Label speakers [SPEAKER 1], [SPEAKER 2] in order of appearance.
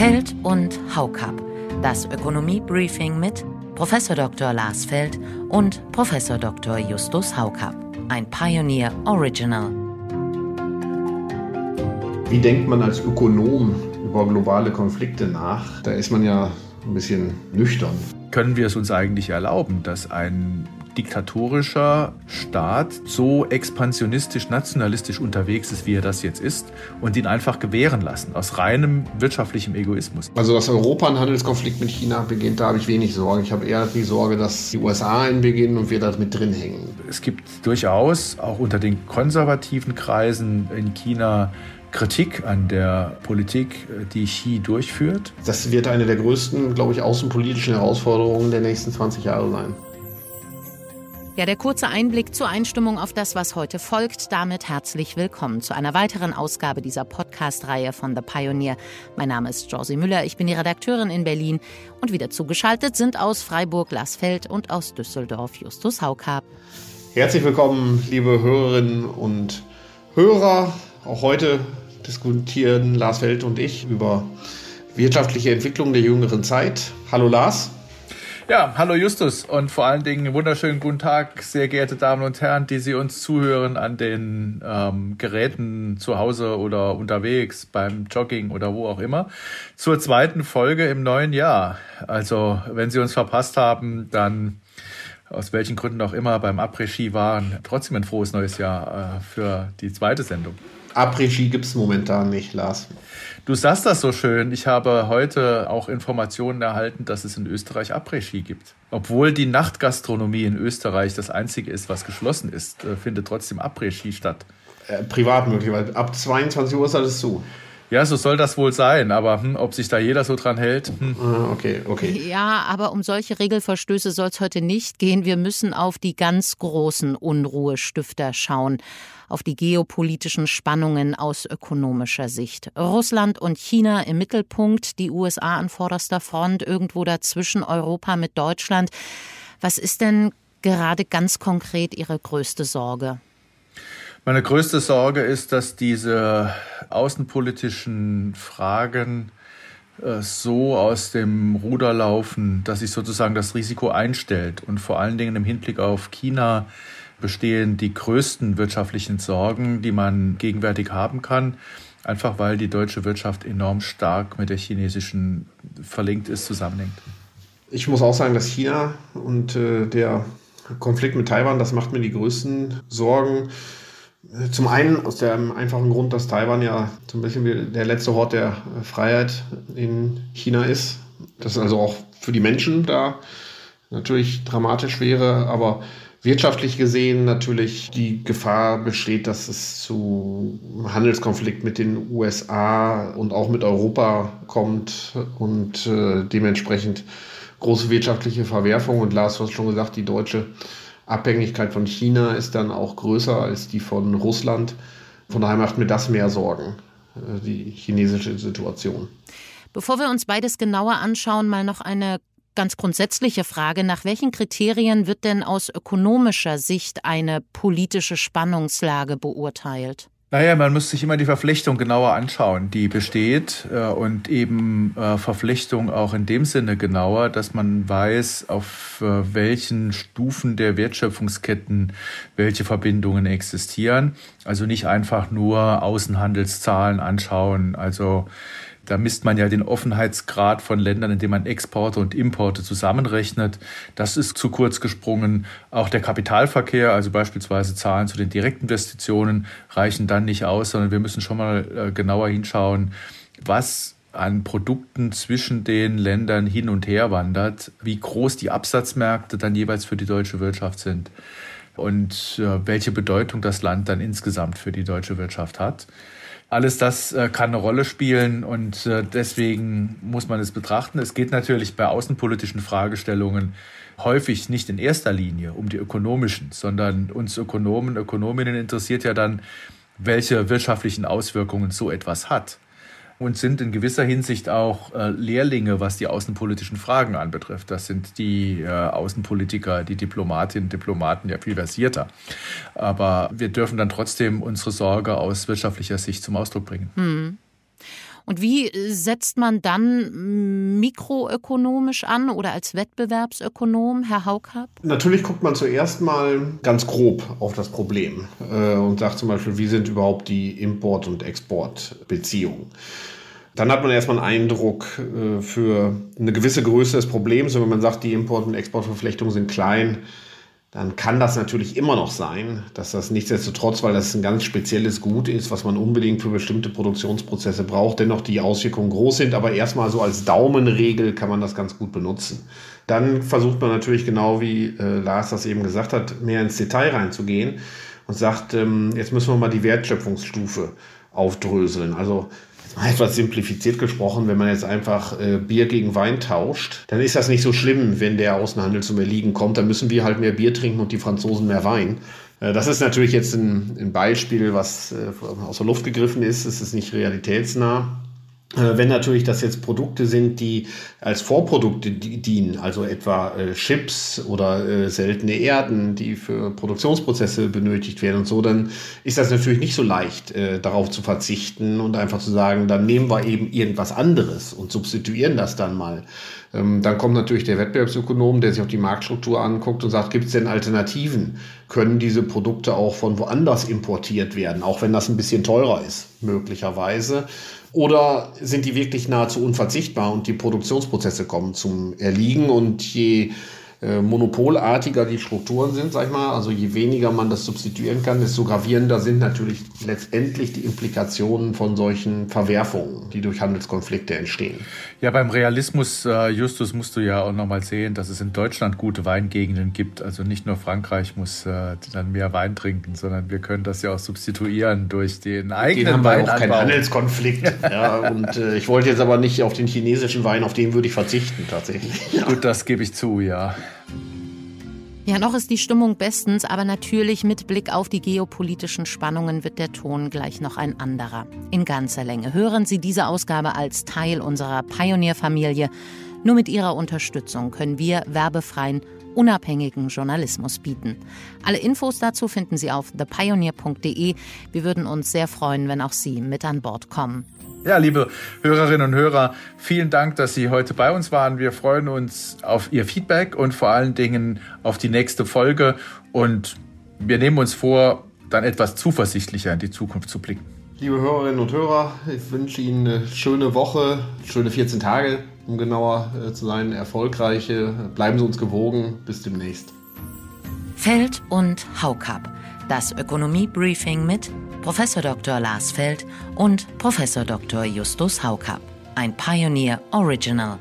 [SPEAKER 1] Feld und Haukap. Das Ökonomie-Briefing mit Prof. Dr. Lars Feld und Prof. Dr. Justus Haukap. Ein Pioneer Original.
[SPEAKER 2] Wie denkt man als Ökonom über globale Konflikte nach? Da ist man ja ein bisschen nüchtern.
[SPEAKER 3] Können wir es uns eigentlich erlauben, dass ein diktatorischer Staat so expansionistisch, nationalistisch unterwegs ist, wie er das jetzt ist, und ihn einfach gewähren lassen, aus reinem wirtschaftlichem Egoismus.
[SPEAKER 2] Also, dass Europa einen Handelskonflikt mit China beginnt, da habe ich wenig Sorge. Ich habe eher die Sorge, dass die USA einen beginnen und wir da mit drin hängen.
[SPEAKER 3] Es gibt durchaus auch unter den konservativen Kreisen in China Kritik an der Politik, die Xi durchführt.
[SPEAKER 2] Das wird eine der größten, glaube ich, außenpolitischen Herausforderungen der nächsten 20 Jahre sein.
[SPEAKER 1] Ja, der kurze Einblick zur Einstimmung auf das, was heute folgt. Damit herzlich willkommen zu einer weiteren Ausgabe dieser Podcast-Reihe von The Pioneer. Mein Name ist Josie Müller, ich bin die Redakteurin in Berlin und wieder zugeschaltet sind aus Freiburg Lasfeld und aus Düsseldorf Justus Haukap.
[SPEAKER 2] Herzlich willkommen, liebe Hörerinnen und Hörer. Auch heute diskutieren Lars Feld und ich über wirtschaftliche Entwicklung der jüngeren Zeit. Hallo Lars.
[SPEAKER 3] Ja, hallo Justus und vor allen Dingen wunderschönen guten Tag, sehr geehrte Damen und Herren, die Sie uns zuhören an den ähm, Geräten zu Hause oder unterwegs, beim Jogging oder wo auch immer, zur zweiten Folge im neuen Jahr. Also, wenn Sie uns verpasst haben, dann aus welchen Gründen auch immer beim Après-Ski waren, trotzdem ein frohes neues Jahr äh, für die zweite Sendung.
[SPEAKER 2] Après-Ski gibt es momentan nicht, Lars.
[SPEAKER 3] Du sagst das so schön. Ich habe heute auch Informationen erhalten, dass es in Österreich Après-Ski gibt. Obwohl die Nachtgastronomie in Österreich das einzige ist, was geschlossen ist, äh, findet trotzdem Après-Ski statt.
[SPEAKER 2] Äh, privat möglicherweise. Ab 22 Uhr ist alles zu.
[SPEAKER 3] Ja, so soll das wohl sein, aber hm, ob sich da jeder so dran hält? Hm.
[SPEAKER 2] Ah, okay, okay.
[SPEAKER 1] Ja, aber um solche Regelverstöße soll es heute nicht gehen. Wir müssen auf die ganz großen Unruhestifter schauen, auf die geopolitischen Spannungen aus ökonomischer Sicht. Russland und China im Mittelpunkt, die USA an vorderster Front, irgendwo dazwischen Europa mit Deutschland. Was ist denn gerade ganz konkret Ihre größte Sorge?
[SPEAKER 3] Meine größte Sorge ist, dass diese außenpolitischen Fragen äh, so aus dem Ruder laufen, dass sich sozusagen das Risiko einstellt. Und vor allen Dingen im Hinblick auf China bestehen die größten wirtschaftlichen Sorgen, die man gegenwärtig haben kann, einfach weil die deutsche Wirtschaft enorm stark mit der chinesischen verlinkt ist, zusammenhängt.
[SPEAKER 2] Ich muss auch sagen, dass China und äh, der Konflikt mit Taiwan, das macht mir die größten Sorgen. Zum einen aus dem einfachen Grund, dass Taiwan ja so ein bisschen der letzte Hort der Freiheit in China ist. Das also auch für die Menschen da natürlich dramatisch wäre, aber wirtschaftlich gesehen natürlich die Gefahr besteht, dass es zu Handelskonflikt mit den USA und auch mit Europa kommt und äh, dementsprechend große wirtschaftliche Verwerfung. Und Lars, du hast schon gesagt, die deutsche Abhängigkeit von China ist dann auch größer als die von Russland. Von daher macht mir das mehr Sorgen, äh, die chinesische Situation.
[SPEAKER 1] Bevor wir uns beides genauer anschauen, mal noch eine ganz grundsätzliche Frage. Nach welchen Kriterien wird denn aus ökonomischer Sicht eine politische Spannungslage beurteilt?
[SPEAKER 3] Naja, man muss sich immer die Verflechtung genauer anschauen, die besteht äh, und eben äh, Verflechtung auch in dem Sinne genauer, dass man weiß, auf äh, welchen Stufen der Wertschöpfungsketten welche Verbindungen existieren. Also nicht einfach nur Außenhandelszahlen anschauen, also da misst man ja den Offenheitsgrad von Ländern, indem man Exporte und Importe zusammenrechnet. Das ist zu kurz gesprungen. Auch der Kapitalverkehr, also beispielsweise Zahlen zu den Direktinvestitionen, reichen dann nicht aus, sondern wir müssen schon mal äh, genauer hinschauen, was an Produkten zwischen den Ländern hin und her wandert, wie groß die Absatzmärkte dann jeweils für die deutsche Wirtschaft sind und äh, welche Bedeutung das Land dann insgesamt für die deutsche Wirtschaft hat. Alles das äh, kann eine Rolle spielen und äh, deswegen muss man es betrachten. Es geht natürlich bei außenpolitischen Fragestellungen häufig nicht in erster Linie um die ökonomischen, sondern uns Ökonomen, Ökonominnen interessiert ja dann, welche wirtschaftlichen Auswirkungen so etwas hat und sind in gewisser Hinsicht auch äh, Lehrlinge, was die außenpolitischen Fragen anbetrifft. Das sind die äh, Außenpolitiker, die Diplomatinnen Diplomaten ja viel versierter. Aber wir dürfen dann trotzdem unsere Sorge aus wirtschaftlicher Sicht zum Ausdruck bringen.
[SPEAKER 1] Hm. Und wie äh, setzt man dann mikroökonomisch an oder als Wettbewerbsökonom, Herr Haukap?
[SPEAKER 2] Natürlich guckt man zuerst mal ganz grob auf das Problem äh, und sagt zum Beispiel, wie sind überhaupt die Import- und Exportbeziehungen. Dann hat man erstmal einen Eindruck äh, für eine gewisse Größe des Problems. Und wenn man sagt, die Import- und Exportverflechtungen sind klein, dann kann das natürlich immer noch sein, dass das nichtsdestotrotz, weil das ein ganz spezielles Gut ist, was man unbedingt für bestimmte Produktionsprozesse braucht, dennoch die Auswirkungen groß sind. Aber erstmal so als Daumenregel kann man das ganz gut benutzen. Dann versucht man natürlich genau wie äh, Lars das eben gesagt hat, mehr ins Detail reinzugehen und sagt, ähm, jetzt müssen wir mal die Wertschöpfungsstufe aufdröseln. Also etwas simplifiziert gesprochen, wenn man jetzt einfach äh, Bier gegen Wein tauscht, dann ist das nicht so schlimm, wenn der Außenhandel zum Erliegen kommt. Dann müssen wir halt mehr Bier trinken und die Franzosen mehr Wein. Äh, das ist natürlich jetzt ein, ein Beispiel, was äh, aus der Luft gegriffen ist. Es ist nicht realitätsnah. Äh, wenn natürlich das jetzt Produkte sind, die als Vorprodukte dienen, also etwa äh, Chips oder äh, seltene Erden, die für Produktionsprozesse benötigt werden und so, dann ist das natürlich nicht so leicht, darauf zu verzichten und einfach zu sagen, dann nehmen wir eben irgendwas anderes und substituieren das dann mal. Ähm, dann kommt natürlich der Wettbewerbsökonom, der sich auch die Marktstruktur anguckt und sagt, gibt es denn Alternativen? Können diese Produkte auch von woanders importiert werden, auch wenn das ein bisschen teurer ist, möglicherweise? Oder sind die wirklich nahezu unverzichtbar und die Produktionsprozesse kommen zum Erliegen und je äh, monopolartiger die Strukturen sind, sag ich mal, also je weniger man das substituieren kann, desto gravierender sind natürlich letztendlich die Implikationen von solchen Verwerfungen, die durch Handelskonflikte entstehen.
[SPEAKER 3] Ja, beim Realismus, äh, Justus, musst du ja auch nochmal sehen, dass es in Deutschland gute Weingegenden gibt. Also nicht nur Frankreich muss äh, dann mehr Wein trinken, sondern wir können das ja auch substituieren durch den eigenen den haben wir auch keinen
[SPEAKER 2] Handelskonflikt. ja, und äh, ich wollte jetzt aber nicht auf den chinesischen Wein, auf den würde ich verzichten tatsächlich.
[SPEAKER 3] Ja. Gut, das gebe ich zu, ja.
[SPEAKER 1] Ja, noch ist die Stimmung bestens, aber natürlich mit Blick auf die geopolitischen Spannungen wird der Ton gleich noch ein anderer. In ganzer Länge hören Sie diese Ausgabe als Teil unserer Pionierfamilie. Nur mit Ihrer Unterstützung können wir werbefreien, unabhängigen Journalismus bieten. Alle Infos dazu finden Sie auf thepioneer.de. Wir würden uns sehr freuen, wenn auch Sie mit an Bord kommen.
[SPEAKER 3] Ja, liebe Hörerinnen und Hörer, vielen Dank, dass Sie heute bei uns waren. Wir freuen uns auf Ihr Feedback und vor allen Dingen auf die nächste Folge. Und wir nehmen uns vor, dann etwas zuversichtlicher in die Zukunft zu blicken.
[SPEAKER 2] Liebe Hörerinnen und Hörer, ich wünsche Ihnen eine schöne Woche, schöne 14 Tage, um genauer äh, zu sein, erfolgreiche. Bleiben Sie uns gewogen. Bis demnächst.
[SPEAKER 1] Feld und Haukap. Das Ökonomie-Briefing mit Prof. Dr. Lars Feld und Prof. Dr. Justus Haukapp. Ein Pioneer Original.